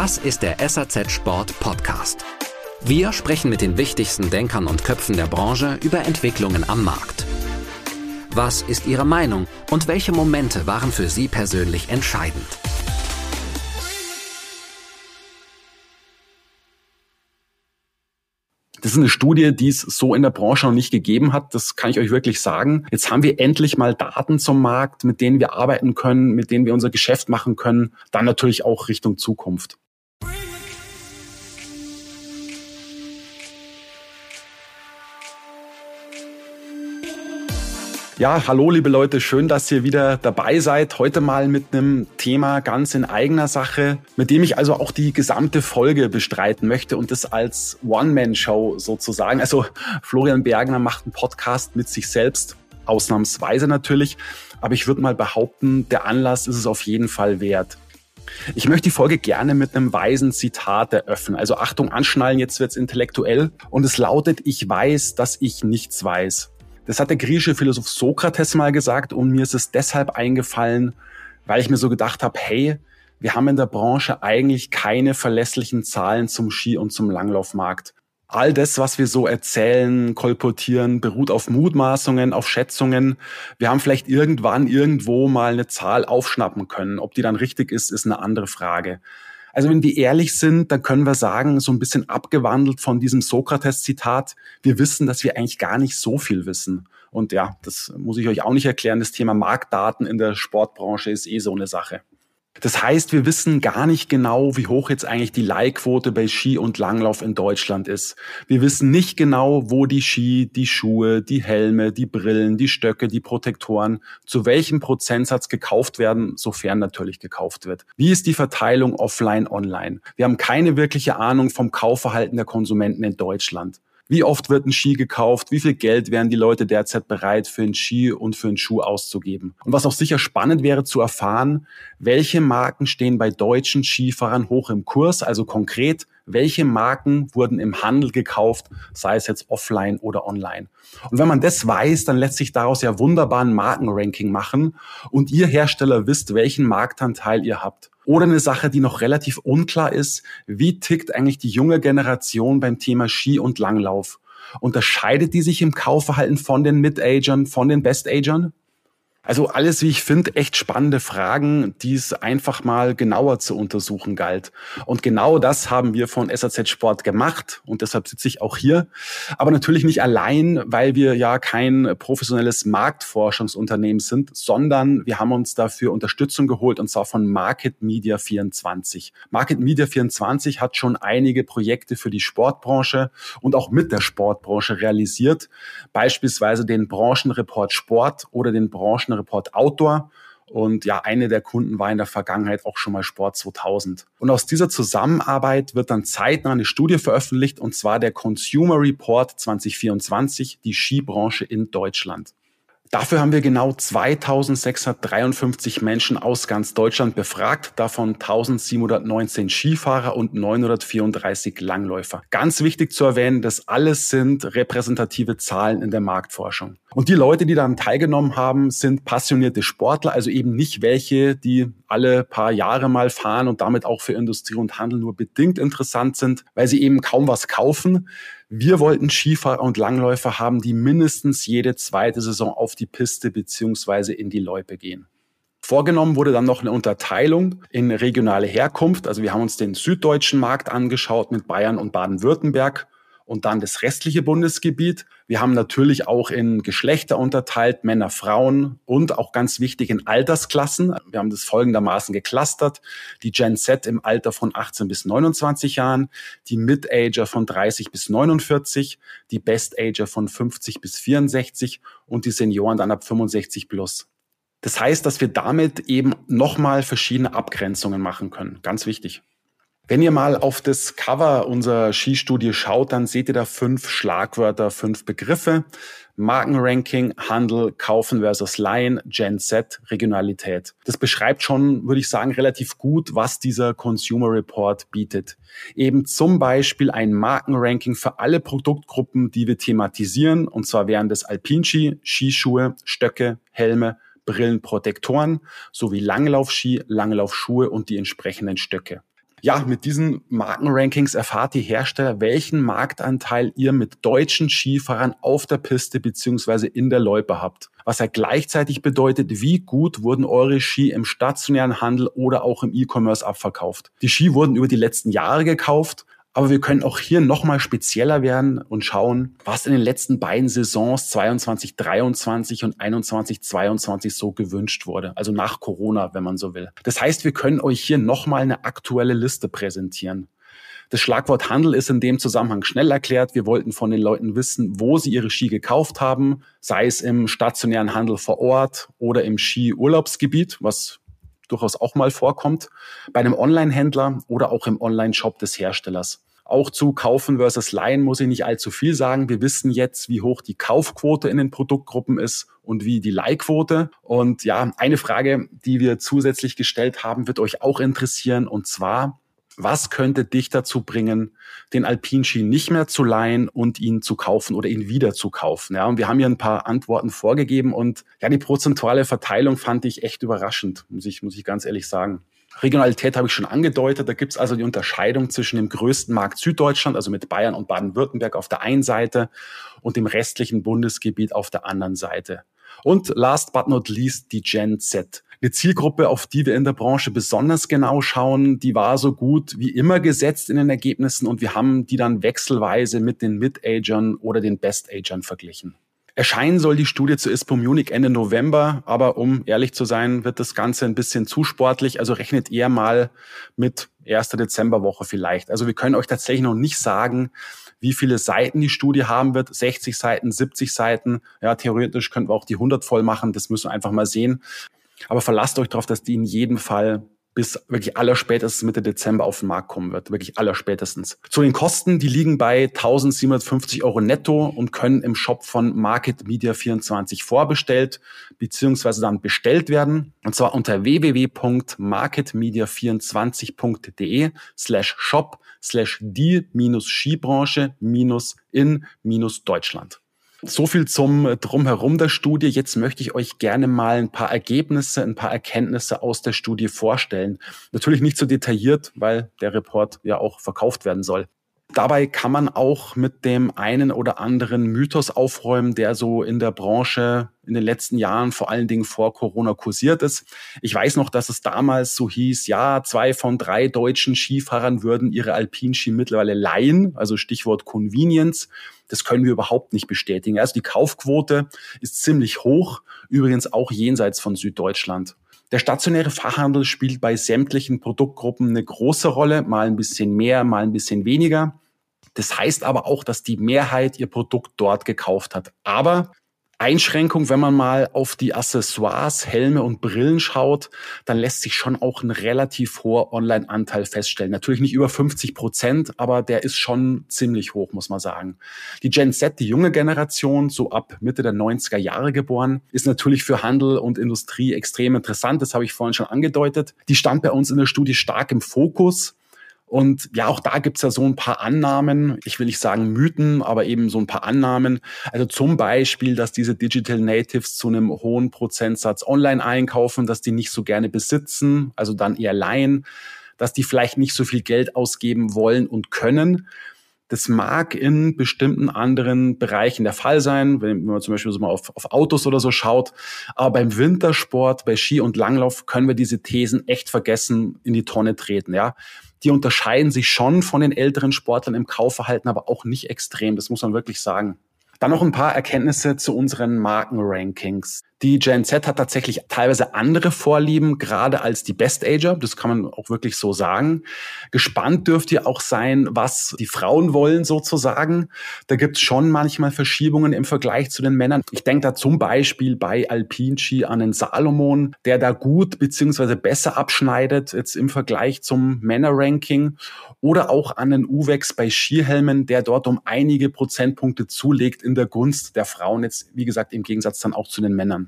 Das ist der SAZ Sport Podcast. Wir sprechen mit den wichtigsten Denkern und Köpfen der Branche über Entwicklungen am Markt. Was ist Ihre Meinung und welche Momente waren für Sie persönlich entscheidend? Das ist eine Studie, die es so in der Branche noch nicht gegeben hat. Das kann ich euch wirklich sagen. Jetzt haben wir endlich mal Daten zum Markt, mit denen wir arbeiten können, mit denen wir unser Geschäft machen können. Dann natürlich auch Richtung Zukunft. Ja, hallo liebe Leute, schön, dass ihr wieder dabei seid. Heute mal mit einem Thema ganz in eigener Sache, mit dem ich also auch die gesamte Folge bestreiten möchte und das als One-Man-Show sozusagen. Also Florian Bergner macht einen Podcast mit sich selbst, ausnahmsweise natürlich, aber ich würde mal behaupten, der Anlass ist es auf jeden Fall wert. Ich möchte die Folge gerne mit einem weisen Zitat eröffnen. Also Achtung, anschnallen, jetzt wird's intellektuell. Und es lautet, ich weiß, dass ich nichts weiß. Das hat der griechische Philosoph Sokrates mal gesagt und mir ist es deshalb eingefallen, weil ich mir so gedacht habe, hey, wir haben in der Branche eigentlich keine verlässlichen Zahlen zum Ski- und zum Langlaufmarkt. All das, was wir so erzählen, kolportieren, beruht auf Mutmaßungen, auf Schätzungen. Wir haben vielleicht irgendwann irgendwo mal eine Zahl aufschnappen können. Ob die dann richtig ist, ist eine andere Frage. Also wenn wir ehrlich sind, dann können wir sagen, so ein bisschen abgewandelt von diesem Sokrates-Zitat, wir wissen, dass wir eigentlich gar nicht so viel wissen. Und ja, das muss ich euch auch nicht erklären. Das Thema Marktdaten in der Sportbranche ist eh so eine Sache. Das heißt, wir wissen gar nicht genau, wie hoch jetzt eigentlich die Leihquote bei Ski und Langlauf in Deutschland ist. Wir wissen nicht genau, wo die Ski, die Schuhe, die Helme, die Brillen, die Stöcke, die Protektoren, zu welchem Prozentsatz gekauft werden, sofern natürlich gekauft wird. Wie ist die Verteilung offline, online? Wir haben keine wirkliche Ahnung vom Kaufverhalten der Konsumenten in Deutschland. Wie oft wird ein Ski gekauft? Wie viel Geld wären die Leute derzeit bereit für einen Ski und für einen Schuh auszugeben? Und was auch sicher spannend wäre zu erfahren, welche Marken stehen bei deutschen Skifahrern hoch im Kurs? Also konkret, welche Marken wurden im Handel gekauft, sei es jetzt offline oder online? Und wenn man das weiß, dann lässt sich daraus ja wunderbar ein Markenranking machen und ihr Hersteller wisst, welchen Marktanteil ihr habt. Oder eine Sache, die noch relativ unklar ist, wie tickt eigentlich die junge Generation beim Thema Ski und Langlauf? Unterscheidet die sich im Kaufverhalten von den Mid-Agern, von den Best-Agern? Also alles, wie ich finde, echt spannende Fragen, die es einfach mal genauer zu untersuchen galt. Und genau das haben wir von SAZ Sport gemacht und deshalb sitze ich auch hier. Aber natürlich nicht allein, weil wir ja kein professionelles Marktforschungsunternehmen sind, sondern wir haben uns dafür Unterstützung geholt und zwar von Market Media 24. Market Media 24 hat schon einige Projekte für die Sportbranche und auch mit der Sportbranche realisiert, beispielsweise den Branchenreport Sport oder den Branchen Report Outdoor. Und ja, eine der Kunden war in der Vergangenheit auch schon mal Sport 2000. Und aus dieser Zusammenarbeit wird dann zeitnah eine Studie veröffentlicht, und zwar der Consumer Report 2024, die Skibranche in Deutschland. Dafür haben wir genau 2653 Menschen aus ganz Deutschland befragt, davon 1719 Skifahrer und 934 Langläufer. Ganz wichtig zu erwähnen, das alles sind repräsentative Zahlen in der Marktforschung. Und die Leute, die daran teilgenommen haben, sind passionierte Sportler, also eben nicht welche, die alle paar Jahre mal fahren und damit auch für Industrie und Handel nur bedingt interessant sind, weil sie eben kaum was kaufen. Wir wollten Skifahrer und Langläufer haben, die mindestens jede zweite Saison auf die Piste beziehungsweise in die Loipe gehen. Vorgenommen wurde dann noch eine Unterteilung in regionale Herkunft. Also wir haben uns den süddeutschen Markt angeschaut mit Bayern und Baden-Württemberg und dann das restliche Bundesgebiet. Wir haben natürlich auch in Geschlechter unterteilt, Männer, Frauen und auch ganz wichtig in Altersklassen. Wir haben das folgendermaßen geclustert. Die Gen Z im Alter von 18 bis 29 Jahren, die Mid-Ager von 30 bis 49, die Best-Ager von 50 bis 64 und die Senioren dann ab 65 plus. Das heißt, dass wir damit eben nochmal verschiedene Abgrenzungen machen können. Ganz wichtig. Wenn ihr mal auf das Cover unserer Skistudie schaut, dann seht ihr da fünf Schlagwörter, fünf Begriffe. Markenranking, Handel, Kaufen versus Leihen, Gen Z, Regionalität. Das beschreibt schon, würde ich sagen, relativ gut, was dieser Consumer Report bietet. Eben zum Beispiel ein Markenranking für alle Produktgruppen, die wir thematisieren. Und zwar wären das Alpinski, Skischuhe, Stöcke, Helme, Brillen, Protektoren sowie Langlaufski, Langlaufschuhe und die entsprechenden Stöcke. Ja, mit diesen Markenrankings erfahrt die Hersteller, welchen Marktanteil ihr mit deutschen Skifahrern auf der Piste beziehungsweise in der Loipe habt. Was ja gleichzeitig bedeutet, wie gut wurden eure Ski im stationären Handel oder auch im E-Commerce abverkauft. Die Ski wurden über die letzten Jahre gekauft, aber wir können auch hier nochmal spezieller werden und schauen, was in den letzten beiden Saisons 22, 23 und 21, 22 so gewünscht wurde. Also nach Corona, wenn man so will. Das heißt, wir können euch hier nochmal eine aktuelle Liste präsentieren. Das Schlagwort Handel ist in dem Zusammenhang schnell erklärt. Wir wollten von den Leuten wissen, wo sie ihre Ski gekauft haben, sei es im stationären Handel vor Ort oder im Skiurlaubsgebiet, was durchaus auch mal vorkommt, bei einem Online-Händler oder auch im Online-Shop des Herstellers. Auch zu Kaufen versus Leihen muss ich nicht allzu viel sagen. Wir wissen jetzt, wie hoch die Kaufquote in den Produktgruppen ist und wie die Leihquote. Und ja, eine Frage, die wir zusätzlich gestellt haben, wird euch auch interessieren. Und zwar, was könnte dich dazu bringen, den Alpinski nicht mehr zu leihen und ihn zu kaufen oder ihn wieder zu kaufen? Ja, und wir haben hier ein paar Antworten vorgegeben und ja, die prozentuale Verteilung fand ich echt überraschend, muss ich, muss ich ganz ehrlich sagen. Regionalität habe ich schon angedeutet. Da gibt es also die Unterscheidung zwischen dem größten Markt Süddeutschland, also mit Bayern und Baden-Württemberg auf der einen Seite und dem restlichen Bundesgebiet auf der anderen Seite. Und last but not least die Gen Z. Eine Zielgruppe, auf die wir in der Branche besonders genau schauen, die war so gut wie immer gesetzt in den Ergebnissen und wir haben die dann wechselweise mit den Mid-Agern oder den Best-Agern verglichen. Erscheinen soll die Studie zu ISPO Munich Ende November, aber um ehrlich zu sein, wird das Ganze ein bisschen zu sportlich. Also rechnet eher mal mit 1. Dezemberwoche vielleicht. Also wir können euch tatsächlich noch nicht sagen, wie viele Seiten die Studie haben wird. 60 Seiten, 70 Seiten. Ja, theoretisch könnten wir auch die 100 voll machen. Das müssen wir einfach mal sehen. Aber verlasst euch darauf, dass die in jedem Fall bis wirklich allerspätestens Mitte Dezember auf den Markt kommen wird. Wirklich allerspätestens. Zu den Kosten, die liegen bei 1750 Euro netto und können im Shop von Market Media 24 vorbestellt beziehungsweise dann bestellt werden. Und zwar unter www.marketmedia24.de slash shop slash die minus Skibranche minus in minus Deutschland. So viel zum Drumherum der Studie. Jetzt möchte ich euch gerne mal ein paar Ergebnisse, ein paar Erkenntnisse aus der Studie vorstellen. Natürlich nicht so detailliert, weil der Report ja auch verkauft werden soll. Dabei kann man auch mit dem einen oder anderen Mythos aufräumen, der so in der Branche in den letzten Jahren vor allen Dingen vor Corona kursiert ist. Ich weiß noch, dass es damals so hieß, ja, zwei von drei deutschen Skifahrern würden ihre Alpinski mittlerweile leihen, also Stichwort Convenience. Das können wir überhaupt nicht bestätigen. Also die Kaufquote ist ziemlich hoch, übrigens auch jenseits von Süddeutschland. Der stationäre Fachhandel spielt bei sämtlichen Produktgruppen eine große Rolle, mal ein bisschen mehr, mal ein bisschen weniger. Das heißt aber auch, dass die Mehrheit ihr Produkt dort gekauft hat. Aber Einschränkung, wenn man mal auf die Accessoires, Helme und Brillen schaut, dann lässt sich schon auch ein relativ hoher Online-Anteil feststellen. Natürlich nicht über 50 Prozent, aber der ist schon ziemlich hoch, muss man sagen. Die Gen Z, die junge Generation, so ab Mitte der 90er Jahre geboren, ist natürlich für Handel und Industrie extrem interessant. Das habe ich vorhin schon angedeutet. Die stand bei uns in der Studie stark im Fokus. Und ja, auch da gibt's ja so ein paar Annahmen. Ich will nicht sagen Mythen, aber eben so ein paar Annahmen. Also zum Beispiel, dass diese Digital Natives zu einem hohen Prozentsatz online einkaufen, dass die nicht so gerne besitzen, also dann eher leihen, dass die vielleicht nicht so viel Geld ausgeben wollen und können. Das mag in bestimmten anderen Bereichen der Fall sein, wenn man zum Beispiel so mal auf, auf Autos oder so schaut. Aber beim Wintersport, bei Ski und Langlauf können wir diese Thesen echt vergessen, in die Tonne treten, ja die unterscheiden sich schon von den älteren Sportlern im Kaufverhalten, aber auch nicht extrem. Das muss man wirklich sagen. Dann noch ein paar Erkenntnisse zu unseren Markenrankings. Die Gen Z hat tatsächlich teilweise andere Vorlieben, gerade als die Best Ager. Das kann man auch wirklich so sagen. Gespannt dürft ihr auch sein, was die Frauen wollen sozusagen. Da gibt's schon manchmal Verschiebungen im Vergleich zu den Männern. Ich denke da zum Beispiel bei Alpinci an den Salomon, der da gut beziehungsweise besser abschneidet jetzt im Vergleich zum Männerranking. Oder auch an den Uwex bei Skihelmen, der dort um einige Prozentpunkte zulegt in der Gunst der Frauen. Jetzt, wie gesagt, im Gegensatz dann auch zu den Männern.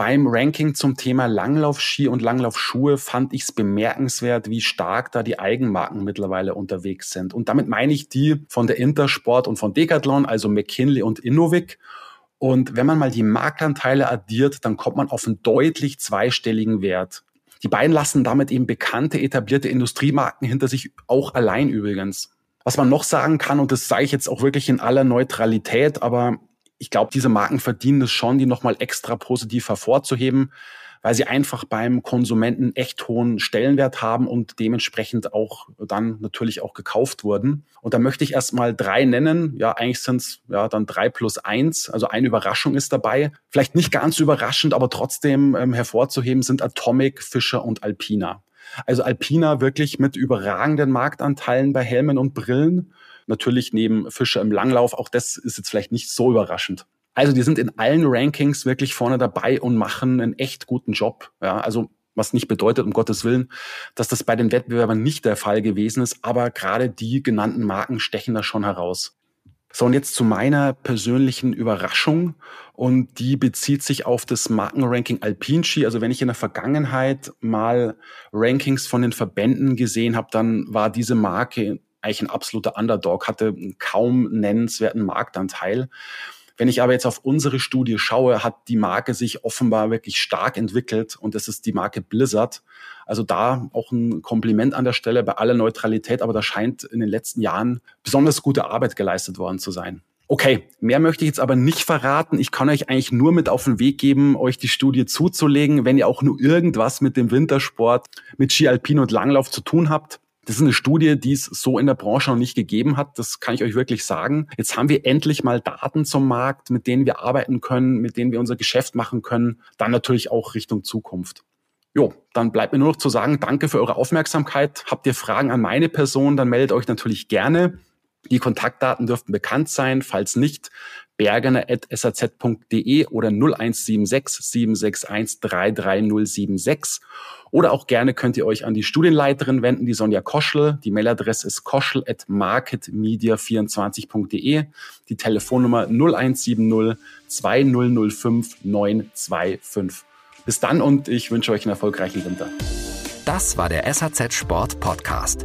Beim Ranking zum Thema Langlaufski und Langlaufschuhe fand ich es bemerkenswert, wie stark da die Eigenmarken mittlerweile unterwegs sind. Und damit meine ich die von der Intersport und von Decathlon, also McKinley und Innovic. Und wenn man mal die Marktanteile addiert, dann kommt man auf einen deutlich zweistelligen Wert. Die beiden lassen damit eben bekannte, etablierte Industriemarken hinter sich, auch allein übrigens. Was man noch sagen kann, und das sage ich jetzt auch wirklich in aller Neutralität, aber ich glaube, diese Marken verdienen es schon, die nochmal extra positiv hervorzuheben weil sie einfach beim Konsumenten echt hohen Stellenwert haben und dementsprechend auch dann natürlich auch gekauft wurden. Und da möchte ich erstmal drei nennen. Ja, eigentlich sind es ja dann drei plus eins. Also eine Überraschung ist dabei. Vielleicht nicht ganz überraschend, aber trotzdem ähm, hervorzuheben sind Atomic, Fischer und Alpina. Also Alpina wirklich mit überragenden Marktanteilen bei Helmen und Brillen. Natürlich neben Fischer im Langlauf. Auch das ist jetzt vielleicht nicht so überraschend. Also die sind in allen Rankings wirklich vorne dabei und machen einen echt guten Job. Ja, also was nicht bedeutet, um Gottes Willen, dass das bei den Wettbewerbern nicht der Fall gewesen ist, aber gerade die genannten Marken stechen da schon heraus. So, und jetzt zu meiner persönlichen Überraschung. Und die bezieht sich auf das Markenranking Alpinci. Also wenn ich in der Vergangenheit mal Rankings von den Verbänden gesehen habe, dann war diese Marke eigentlich ein absoluter Underdog, hatte kaum nennenswerten Marktanteil. Wenn ich aber jetzt auf unsere Studie schaue, hat die Marke sich offenbar wirklich stark entwickelt und es ist die Marke Blizzard. Also da auch ein Kompliment an der Stelle bei aller Neutralität, aber da scheint in den letzten Jahren besonders gute Arbeit geleistet worden zu sein. Okay, mehr möchte ich jetzt aber nicht verraten. Ich kann euch eigentlich nur mit auf den Weg geben, euch die Studie zuzulegen, wenn ihr auch nur irgendwas mit dem Wintersport, mit Ski Alpin und Langlauf zu tun habt. Das ist eine Studie, die es so in der Branche noch nicht gegeben hat. Das kann ich euch wirklich sagen. Jetzt haben wir endlich mal Daten zum Markt, mit denen wir arbeiten können, mit denen wir unser Geschäft machen können. Dann natürlich auch Richtung Zukunft. Jo, dann bleibt mir nur noch zu sagen, danke für eure Aufmerksamkeit. Habt ihr Fragen an meine Person, dann meldet euch natürlich gerne. Die Kontaktdaten dürften bekannt sein. Falls nicht, bergener.saz.de oder 0176 761 33076. Oder auch gerne könnt ihr euch an die Studienleiterin wenden, die Sonja Koschel. Die Mailadresse ist koschel.marketmedia24.de. Die Telefonnummer 0170 2005 925. Bis dann und ich wünsche euch einen erfolgreichen Winter. Das war der SAZ Sport Podcast.